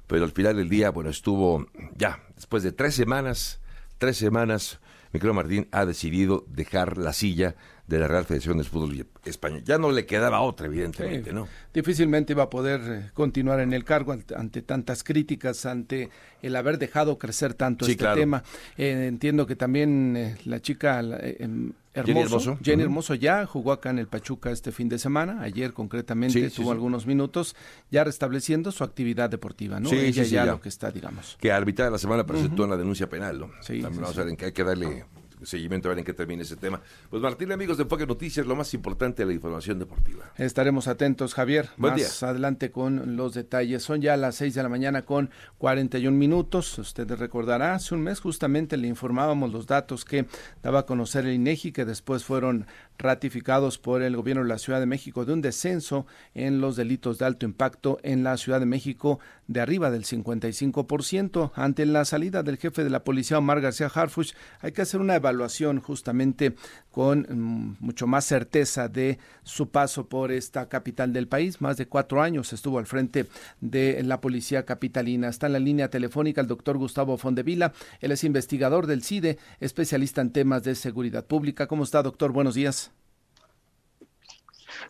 Speaker 17: pero al final del día, bueno, estuvo ya, después de tres semanas, tres semanas, Micro Martín ha decidido dejar la silla de la Real Federación de Fútbol España. Ya no le quedaba otra, evidentemente, ¿no?
Speaker 1: Difícilmente iba a poder eh, continuar en el cargo ante, tantas críticas, ante el haber dejado crecer tanto este tema. Eh, entiendo que también eh, la chica em, Hermoso, Jenny Hermoso, ya jugó acá en el Pachuca este fin de semana, ayer concretamente tuvo algunos minutos, ya restableciendo su actividad deportiva, ¿no?
Speaker 17: Sí,
Speaker 1: Ella
Speaker 17: ya,
Speaker 1: lo que está, digamos.
Speaker 17: Que a de la semana presentó una denuncia penal, ¿no? Sí, También vamos a ver en qué hay que darle seguimiento a ver en qué termine ese tema. Pues Martín, amigos de Enfoque Noticias, lo más importante de la información deportiva.
Speaker 1: Estaremos atentos, Javier. más adelante con los detalles. Son ya las 6 de la mañana con 41 minutos. Usted recordará, hace un mes justamente le informábamos los datos que daba a conocer el INEGI, que después fueron ratificados por el gobierno de la Ciudad de México de un descenso en los delitos de alto impacto en la Ciudad de México de arriba del 55%. Ante la salida del jefe de la policía, Omar García Harfuch, hay que hacer una evaluación justamente con mm, mucho más certeza de su paso por esta capital del país. Más de cuatro años estuvo al frente de la policía capitalina. Está en la línea telefónica el doctor Gustavo Fondevila. Él es investigador del CIDE, especialista en temas de seguridad pública. ¿Cómo está, doctor? Buenos días.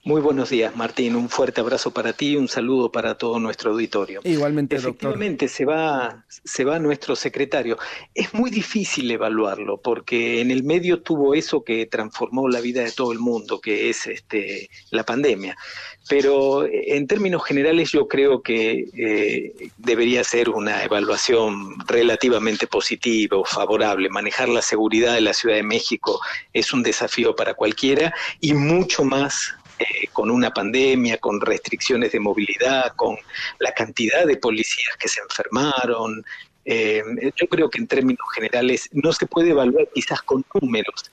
Speaker 18: Muy buenos días, Martín. Un fuerte abrazo para ti y un saludo para todo nuestro auditorio.
Speaker 1: Igualmente,
Speaker 18: Efectivamente, se va, se va nuestro secretario. Es muy difícil evaluarlo porque en el medio tuvo eso que transformó la vida de todo el mundo, que es este, la pandemia. Pero eh, en términos generales yo creo que eh, debería ser una evaluación relativamente positiva o favorable. Manejar la seguridad de la Ciudad de México es un desafío para cualquiera y mucho más eh, con una pandemia, con restricciones de movilidad, con la cantidad de policías que se enfermaron. Eh, yo creo que en términos generales no se puede evaluar quizás con números.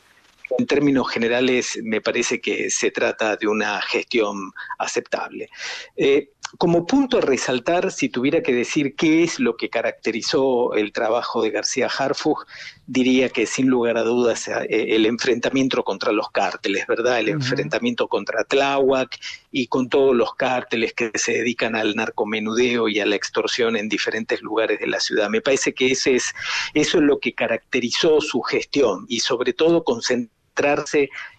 Speaker 18: En términos generales me parece que se trata de una gestión aceptable. Eh, como punto a resaltar, si tuviera que decir qué es lo que caracterizó el trabajo de García Harfug, diría que sin lugar a dudas eh, el enfrentamiento contra los cárteles, ¿verdad? El enfrentamiento contra Tláhuac y con todos los cárteles que se dedican al narcomenudeo y a la extorsión en diferentes lugares de la ciudad. Me parece que ese es, eso es lo que caracterizó su gestión y sobre todo concentrar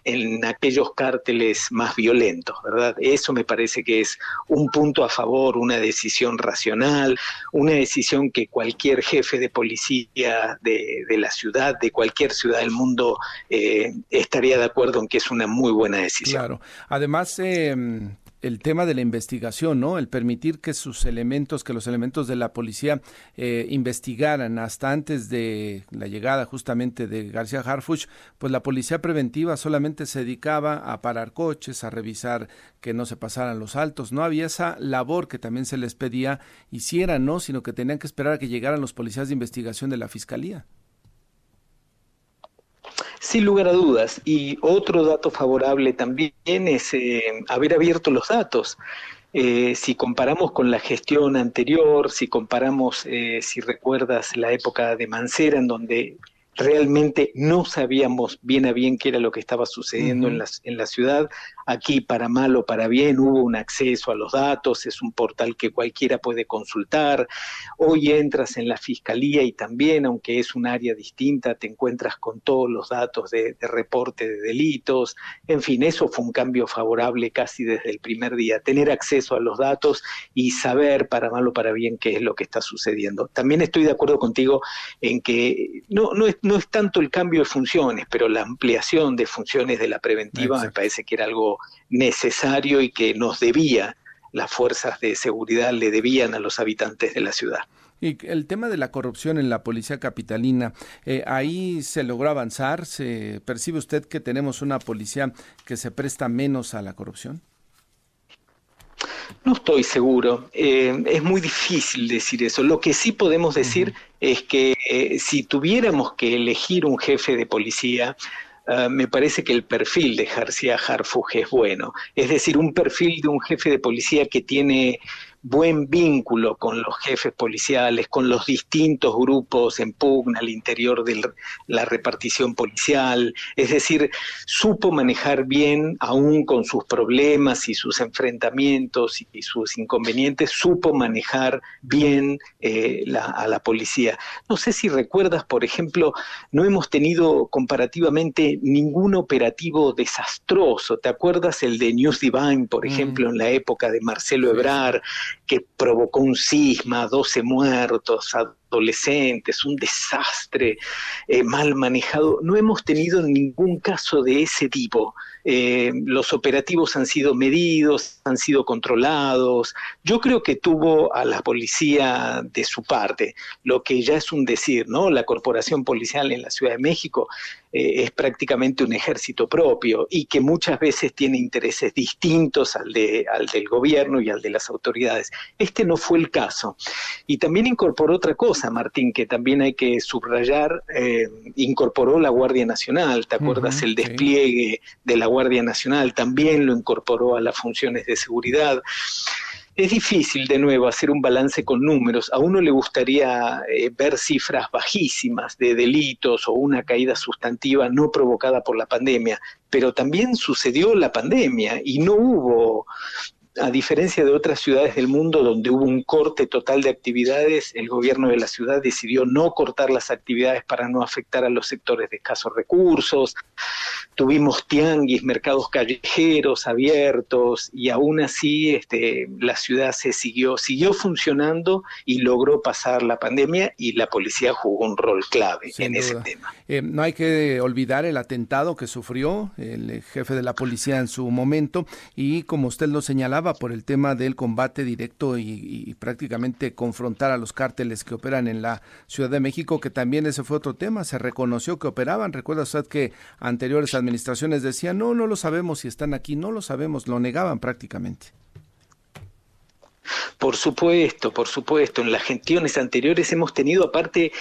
Speaker 18: en aquellos cárteles más violentos, ¿verdad? Eso me parece que es un punto a favor, una decisión racional, una decisión que cualquier jefe de policía de, la ciudad, de cualquier ciudad del mundo, eh, estaría de acuerdo en que es una muy buena decisión.
Speaker 1: Claro. Además, eh, el tema de la investigación, ¿no? El permitir que sus elementos, que los elementos de la policía eh, investigaran hasta antes de la llegada justamente de García Harfuch, pues la policía preventiva solamente se dedicaba a parar coches, a revisar que no se pasaran los altos, no había esa labor que también se les pedía hicieran, ¿no? Sino que tenían que esperar a que llegaran los policías de investigación de la fiscalía.
Speaker 18: Sin lugar a dudas. Y otro dato favorable también es eh, haber abierto los datos. Eh, si comparamos con la gestión anterior, si comparamos, eh, si recuerdas, la época de Mancera, en donde realmente no sabíamos bien a bien qué era lo que estaba sucediendo en, la, en la ciudad, Aquí, para mal o para bien, hubo un acceso a los datos, es un portal que cualquiera puede consultar. Hoy entras en la fiscalía y también, aunque es un área distinta, te encuentras con todos los datos de, reporte de delitos. En fin, eso fue un cambio favorable casi desde el primer día, tener acceso a los datos y saber para mal o para bien qué es lo que está sucediendo. También estoy de acuerdo contigo en que no, no, es, no es tanto el cambio de funciones, pero la ampliación de funciones de la preventiva me parece que era algo necesario y que nos debía, las fuerzas de seguridad le debían a los habitantes de la ciudad.
Speaker 1: Y el tema de la corrupción en la policía capitalina, eh, ahí se logró avanzar. ¿Se percibe usted que tenemos una policía que se presta menos a la corrupción?
Speaker 18: No estoy seguro. Eh, es muy difícil decir eso. Lo que sí podemos decir es que eh, si tuviéramos que elegir un jefe de policía, Ah, me parece que el perfil de García Harfuch es bueno. Es decir, un perfil de un jefe de policía que tiene buen vínculo con los jefes policiales, con los distintos grupos en pugna al interior de la repartición policial, es decir, supo manejar bien, aún con sus problemas y sus enfrentamientos y sus inconvenientes, supo manejar bien eh, a la policía. No sé si recuerdas, por ejemplo, no hemos tenido comparativamente ningún operativo desastroso. ¿Te acuerdas el de News Divine, por mm. ejemplo, en la época de Marcelo Ebrar? Que provocó un sisma, 12 muertos, adolescentes, un desastre eh, mal manejado. No hemos tenido ningún caso de ese tipo. Eh, los operativos han sido medidos, han sido controlados. Yo creo que tuvo a la policía de su parte, lo que ya es un decir, ¿no? La corporación policial en la Ciudad de México eh, es prácticamente un ejército propio y que muchas veces tiene intereses distintos al, de, al del gobierno y al de las autoridades. Este no fue el caso. Y también incorporó otra cosa, Martín, que también hay que subrayar, eh, incorporó la Guardia Nacional, ¿te acuerdas? el despliegue de la Guardia Nacional también lo incorporó a las funciones de seguridad. Es difícil, de nuevo, hacer un balance con números. A uno le gustaría eh, ver cifras bajísimas de delitos o una caída sustantiva no provocada por la pandemia, pero también sucedió la pandemia y no hubo a diferencia de otras ciudades del mundo donde hubo un corte total de actividades, el gobierno de la ciudad decidió no cortar las actividades para no afectar a los sectores de escasos recursos. Tuvimos tianguis, mercados callejeros abiertos y aún así este, la ciudad se siguió, siguió funcionando y logró pasar la pandemia y la policía jugó un rol clave en ese tema.
Speaker 1: Eh, no hay que olvidar el atentado que sufrió el jefe de la policía en su momento y como usted lo señalaba por el tema del combate directo y, prácticamente confrontar a los cárteles que operan en la Ciudad de México, que también ese fue otro tema, se reconoció que operaban. Recuerda usted que anteriores administraciones decían, no, no lo sabemos si están aquí, no lo sabemos, lo negaban prácticamente.
Speaker 18: Por supuesto, por supuesto. En las gestiones anteriores hemos tenido aparte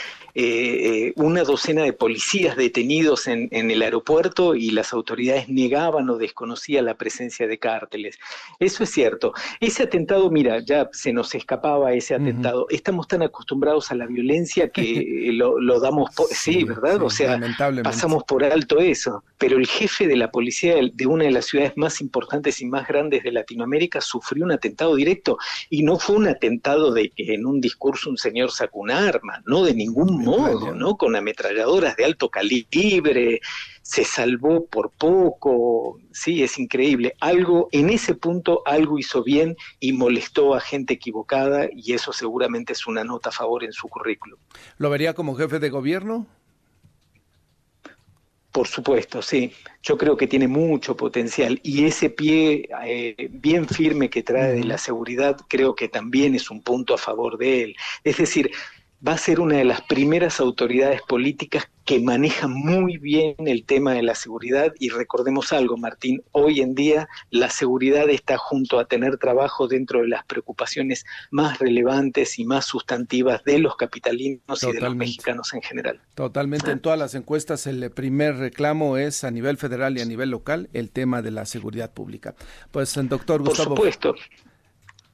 Speaker 18: eh, una docena de policías detenidos en, el aeropuerto y las autoridades negaban o desconocían la presencia de cárteles. Eso es cierto. Ese atentado, mira, ya se nos escapaba ese atentado. Estamos tan acostumbrados a la violencia que lo, damos por... Sí, ¿verdad? o sea, pasamos por alto eso. Pero el jefe de la policía de una de las ciudades más importantes y más grandes de Latinoamérica sufrió un atentado directo y no fue un atentado de que en un discurso un señor sacó un arma, no de ningún modo, ¿no? Con ametralladoras de alto calibre, se salvó por poco, sí, es increíble. Algo, en ese punto, algo hizo bien y molestó a gente equivocada y eso seguramente es una nota a favor en su currículum.
Speaker 1: ¿Lo vería como jefe de gobierno?
Speaker 18: Por supuesto, sí. Yo creo que tiene mucho potencial y ese pie eh, bien firme que trae de la seguridad creo que también es un punto a favor de él. Es decir, va a ser una de las primeras autoridades políticas que maneja muy bien el tema de la seguridad y recordemos algo, Martín, hoy en día la seguridad está junto a tener trabajo dentro de las preocupaciones más relevantes y más sustantivas de los capitalinos y de los mexicanos en general.
Speaker 1: Totalmente, en todas las encuestas el primer reclamo es a nivel federal y a nivel local el tema de la seguridad pública. Pues, doctor Gustavo.
Speaker 18: Por supuesto.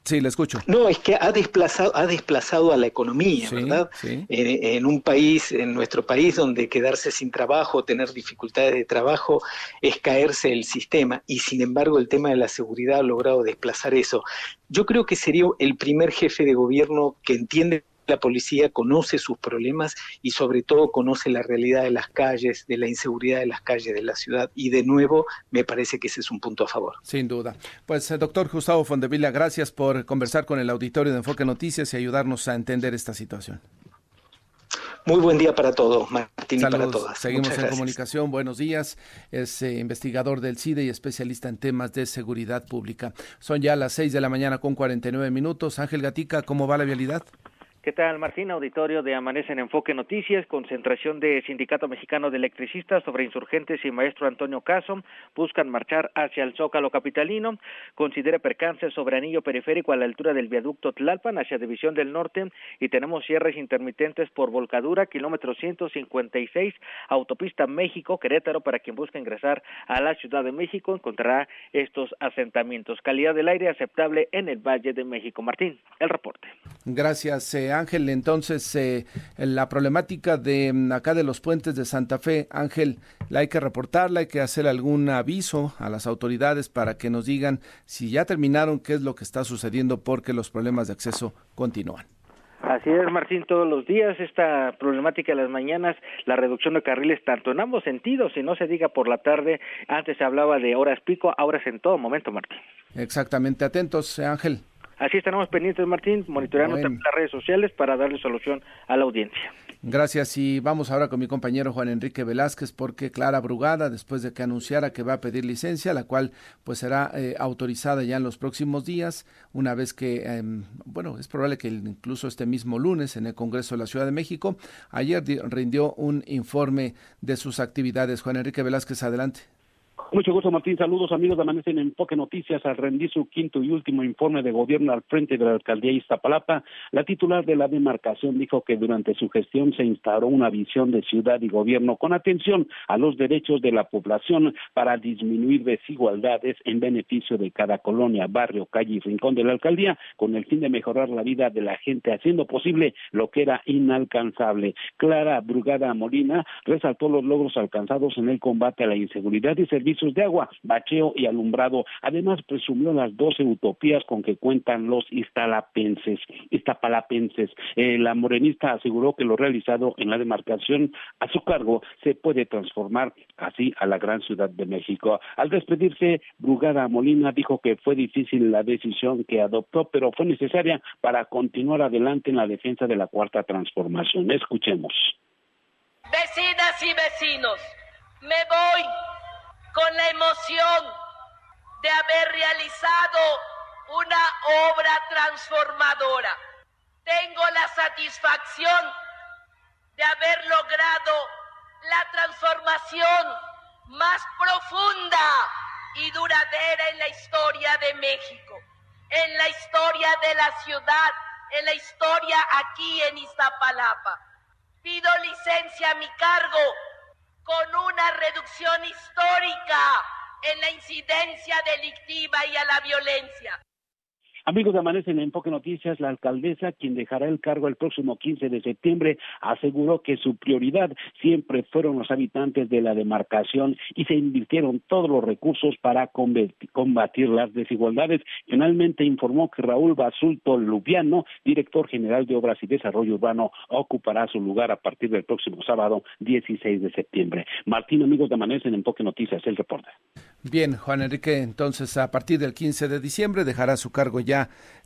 Speaker 1: Sí, le escucho.
Speaker 18: No, es que ha desplazado, ha desplazado a la economía, ¿verdad? En, un país, en nuestro país, donde quedarse sin trabajo, tener dificultades de trabajo, es caerse el sistema. Y sin embargo, el tema de la seguridad ha logrado desplazar eso. Yo creo que sería el primer jefe de gobierno que entiende la policía conoce sus problemas y sobre todo conoce la realidad de las calles, de la inseguridad de las calles de la ciudad. Y de nuevo, me parece que ese es un punto a favor.
Speaker 1: Sin duda. Pues, eh, doctor Gustavo Fondevilla, gracias por conversar con el auditorio de Enfoque Noticias y ayudarnos a entender esta situación.
Speaker 18: Muy buen día para todos, Martín, y para todas.
Speaker 1: Seguimos en comunicación. Buenos días. Es eh, investigador del CIDE y especialista en temas de seguridad pública. Son ya las 6 de la mañana con 49 minutos. Ángel Gatica, ¿cómo va la vialidad?
Speaker 4: ¿Qué tal, Martín? Auditorio de Amanece en Enfoque Noticias, concentración de Sindicato Mexicano de Electricistas sobre insurgentes y maestro Antonio Caso buscan marchar hacia el Zócalo Capitalino. Considere percance sobre anillo periférico a la altura del viaducto Tlalpan hacia División del Norte y tenemos cierres intermitentes por volcadura, kilómetro 156, autopista México-Querétaro para quien busca ingresar a la Ciudad de México encontrará estos asentamientos. Calidad del aire aceptable en el Valle de México. Martín, el reporte.
Speaker 1: Gracias. Eh, Ángel, entonces eh, la problemática de mm, acá de los puentes de Santa Fe, Ángel, la hay que reportarla, hay que hacer algún aviso a las autoridades para que nos digan si ya terminaron, qué es lo que está sucediendo, porque los problemas de acceso continúan.
Speaker 4: Así es, Martín, todos los días esta problemática de las mañanas, la reducción de carriles tanto en ambos sentidos, y no se diga por la tarde, antes se hablaba de horas pico, ahora es en todo momento, Martín.
Speaker 1: Exactamente, atentos, Ángel.
Speaker 4: Así estaremos pendientes, Martín, monitoreando también las redes sociales para darle solución a la audiencia.
Speaker 1: Gracias y vamos ahora con mi compañero Juan Enrique Velázquez porque Clara Brugada, después de que anunciara que va a pedir licencia, la cual pues será eh, autorizada ya en los próximos días, una vez que, em, bueno, es probable que incluso este mismo lunes en el Congreso de la Ciudad de México, ayer rindió un informe de sus actividades. Juan Enrique Velázquez, adelante.
Speaker 7: Mucho gusto, Martín. Saludos, amigos de Amanece en Enfoque Noticias. Al rendir su quinto y último informe de gobierno al frente de la alcaldía Iztapalapa, la titular de la demarcación dijo que durante su gestión se instauró una visión de ciudad y gobierno con atención a los derechos de la población para disminuir desigualdades en beneficio de cada colonia, barrio, calle y rincón de la alcaldía, con el fin de mejorar la vida de la gente, haciendo posible lo que era inalcanzable. Clara Brugada Molina resaltó los logros alcanzados en el combate a la inseguridad y servicios servicios de agua, bacheo y alumbrado. Además, presumió las 12 utopías con que cuentan los istalapenses, istapalapenses. Eh, la morenista aseguró que lo realizado en la demarcación a su cargo se puede transformar así a la gran ciudad de México. Al despedirse, Brugada Molina dijo que fue difícil la decisión que adoptó, pero fue necesaria para continuar adelante en la defensa de la cuarta transformación. Escuchemos.
Speaker 19: Vecinas y vecinos, me voy con la emoción de haber realizado una obra transformadora. Tengo la satisfacción de haber logrado la transformación más profunda y duradera en la historia de México, en la historia de la ciudad, en la historia aquí en Iztapalapa. Pido licencia a mi cargo con una reducción histórica en la incidencia delictiva y a la violencia.
Speaker 7: Amigos de Amanece en Enfoque Noticias, la alcaldesa, quien dejará el cargo el próximo 15 de septiembre, aseguró que su prioridad siempre fueron los habitantes de la demarcación y se invirtieron todos los recursos para combatir las desigualdades. Finalmente informó que Raúl Basulto Lubiano, director general de Obras y Desarrollo Urbano, ocupará su lugar a partir del próximo sábado 16 de septiembre. Martín, amigos de Amanece en Enfoque Noticias, el reporte.
Speaker 1: Bien, Juan Enrique, entonces a partir del 15 de diciembre dejará su cargo ya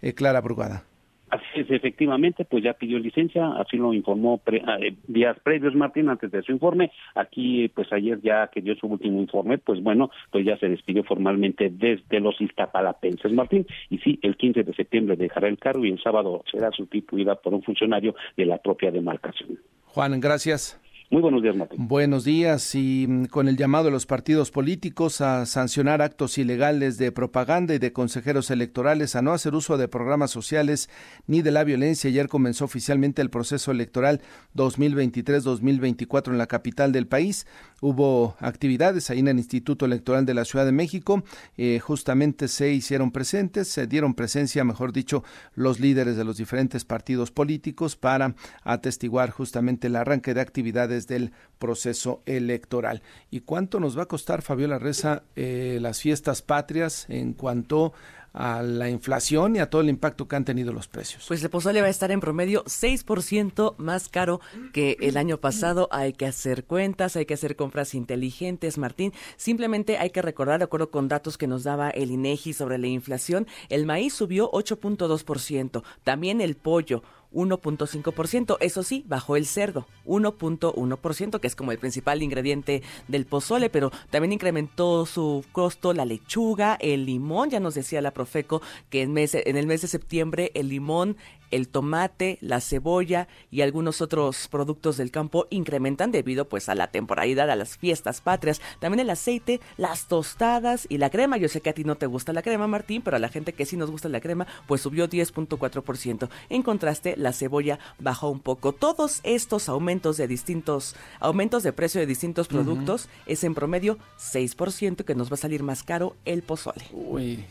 Speaker 1: eh, Clara Brugada.
Speaker 7: Así es, efectivamente, pues ya pidió licencia, así lo informó eh, días previos Martín antes de su informe. Aquí, pues ayer ya que dio su último informe, pues bueno, pues ya se despidió formalmente desde los Iztapalapenses Martín. Y sí, el 15 de septiembre dejará el cargo y el sábado será sustituida por un funcionario de la propia demarcación.
Speaker 1: Juan, gracias.
Speaker 7: Muy buenos días, Martín.
Speaker 1: Buenos días y mm, con el llamado de los partidos políticos a sancionar actos ilegales de propaganda y de consejeros electorales a no hacer uso de programas sociales ni de la violencia. Ayer comenzó oficialmente el proceso electoral 2023-2024 en la capital del país. Hubo actividades ahí en el Instituto Electoral de la Ciudad de México. Eh, justamente se hicieron presentes, se dieron presencia, mejor dicho, los líderes de los diferentes partidos políticos para atestiguar justamente el arranque de actividades del proceso electoral. ¿Y cuánto nos va a costar, Fabiola Reza, eh, las fiestas patrias en cuanto a la inflación y a todo el impacto que han tenido los precios.
Speaker 2: Pues el pozole va a estar en promedio 6% más caro que el año pasado. Hay que hacer cuentas, hay que hacer compras inteligentes, Martín. Simplemente hay que recordar, de acuerdo con datos que nos daba el INEGI sobre la inflación, el maíz subió 8.2%, también el pollo 1.5%. Eso sí, bajó el cerdo, 1.1%, que es como el principal ingrediente del pozole, pero también incrementó su costo la lechuga, el limón, ya nos decía la Profeco que en, mes, en el mes de septiembre el limón el tomate, la cebolla y algunos otros productos del campo incrementan debido pues a la temporalidad, a las fiestas patrias. También el aceite, las tostadas y la crema. Yo sé que a ti no te gusta la crema, Martín, pero a la gente que sí nos gusta la crema, pues subió 10.4%. En contraste, la cebolla bajó un poco. Todos estos aumentos de distintos, aumentos de precio de distintos productos es en promedio 6% que nos va a salir más caro el pozole.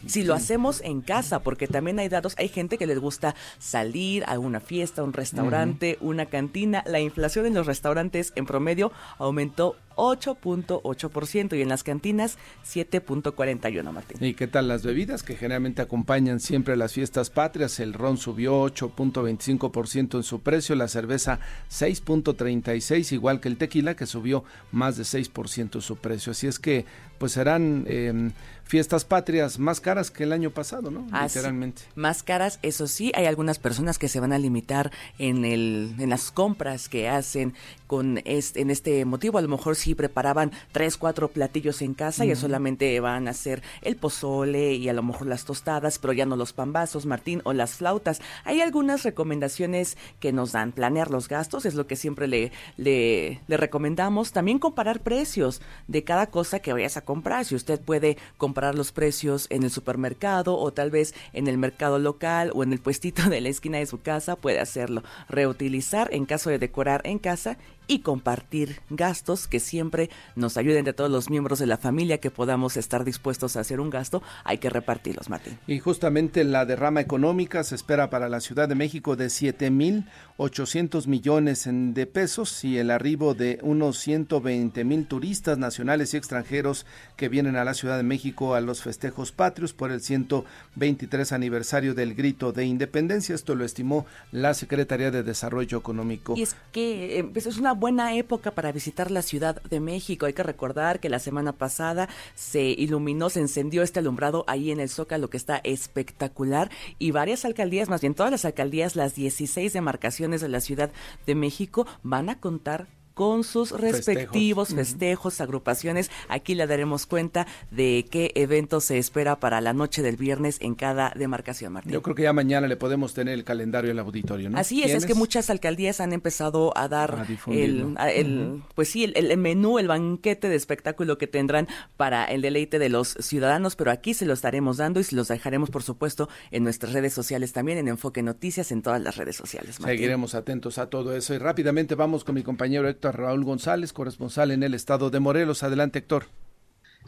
Speaker 2: si lo hacemos en casa, porque también hay datos, hay gente que les gusta salir a una fiesta, un restaurante, una cantina. La inflación en los restaurantes en promedio aumentó 8.8% y en las cantinas 7.41, Martín.
Speaker 1: ¿Y qué tal las bebidas que generalmente acompañan siempre las fiestas patrias? El ron subió 8.25% en su precio, la cerveza 6.36, igual que el tequila que subió más de 6% en su precio. Así es que pues serán em, fiestas patrias más caras que el año pasado, ¿no? Literalmente.
Speaker 2: Más caras, eso sí, hay algunas personas que se van a limitar en el en las compras que hacen con este, en este motivo, a lo mejor sí preparaban tres, cuatro platillos en casa y solamente van a hacer el pozole y a lo mejor las tostadas, pero ya no los pambazos, Martín, o las flautas. Hay algunas recomendaciones que nos dan. Planear los gastos es lo que siempre le, le, recomendamos. También comparar precios de cada cosa que vayas a comprar. Si usted puede comprar los precios en el supermercado o tal vez en el mercado local o en el puestito de la esquina de su casa, puede hacerlo. Reutilizar en caso de decorar en casa y compartir gastos que siempre nos ayuden de todos los miembros de la familia que podamos estar dispuestos a hacer un gasto, hay que repartirlos, Martín.
Speaker 1: Y justamente la derrama económica se espera para la Ciudad de México de 7.800 millones de pesos y el arribo de unos 120 mil turistas nacionales y extranjeros que vienen a la Ciudad de México a los festejos patrios por el 123 aniversario del grito de independencia. Esto lo estimó la Secretaría de Desarrollo Económico.
Speaker 2: Y es que eh, pues, es una buena época para visitar la Ciudad de México. Hay que recordar que la semana pasada se iluminó, se encendió este alumbrado ahí en el Zócalo que está espectacular y varias alcaldías, más bien todas las alcaldías, las 16 demarcaciones de la Ciudad de México van a contar con sus respectivos festejos. agrupaciones. Aquí le daremos cuenta de qué evento se espera para la noche del viernes en cada demarcación, Martín.
Speaker 1: Yo creo que ya mañana le podemos tener el calendario al auditorio, ¿no?
Speaker 2: Así es, es que muchas alcaldías han empezado a dar el, pues sí, el, menú, el banquete de espectáculo que tendrán para el deleite de los ciudadanos, pero aquí se lo estaremos dando y se los dejaremos, por supuesto, en nuestras redes sociales también, en Enfoque Noticias, en todas las redes sociales.
Speaker 1: Seguiremos atentos a todo eso y rápidamente vamos con mi compañero Héctor Raúl González, corresponsal en el estado de Morelos. Adelante, Héctor.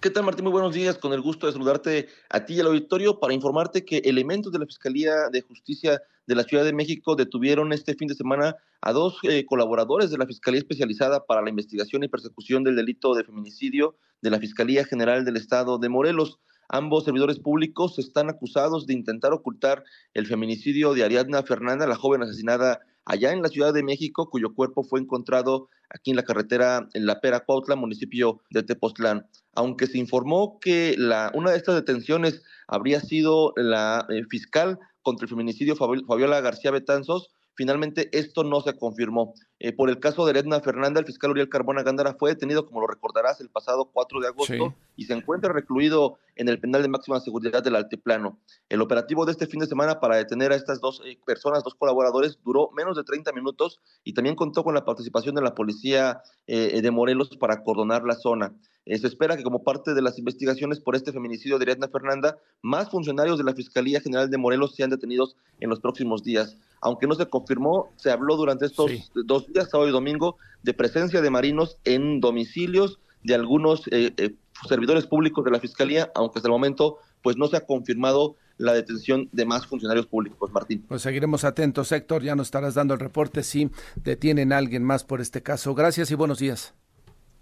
Speaker 20: ¿Qué tal, Martín? Muy buenos días. Con el gusto de saludarte a ti y al auditorio para informarte que elementos de la Fiscalía de Justicia de la Ciudad de México detuvieron este fin de semana a dos eh, colaboradores de la Fiscalía Especializada para la Investigación y Persecución del Delito de Feminicidio de la Fiscalía General del Estado de Morelos. Ambos servidores públicos están acusados de intentar ocultar el feminicidio de Ariadna Fernanda, la joven asesinada allá en la Ciudad de México, cuyo cuerpo fue encontrado aquí en la carretera en La Pera, Cuautla, municipio de Tepoztlán. Aunque se informó que la, una de estas detenciones habría sido la eh, fiscal contra el feminicidio Fabiola García Betanzos, Finalmente, esto no se confirmó. Eh, por el caso de Edna Fernanda, el fiscal Uriel Carbona Gándara fue detenido, como lo recordarás, el pasado 4 de agosto y se encuentra recluido en el penal de máxima seguridad del Altiplano. El operativo de este fin de semana para detener a estas dos eh, personas, dos colaboradores, duró menos de 30 minutos y también contó con la participación de la policía eh, de Morelos para acordonar la zona. se espera que como parte de las investigaciones por este feminicidio de Edna Fernanda, más funcionarios de la Fiscalía General de Morelos sean detenidos en los próximos días aunque no se confirmó, se habló durante estos dos días, sábado y domingo, de presencia de marinos en domicilios de algunos eh, eh, servidores públicos de la Fiscalía, aunque hasta el momento pues no se ha confirmado la detención de más funcionarios públicos, Martín.
Speaker 1: Pues seguiremos atentos, Héctor, ya nos estarás dando el reporte si detienen a alguien más por este caso. Gracias y buenos días.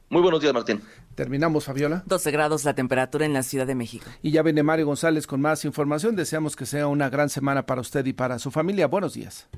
Speaker 20: Muy buenos días, Martín.
Speaker 1: Terminamos, Fabiola.
Speaker 2: 12 grados la temperatura en la Ciudad de México.
Speaker 1: Y ya viene Mario González con más información. Deseamos que sea una gran semana para usted y para su familia. Buenos días.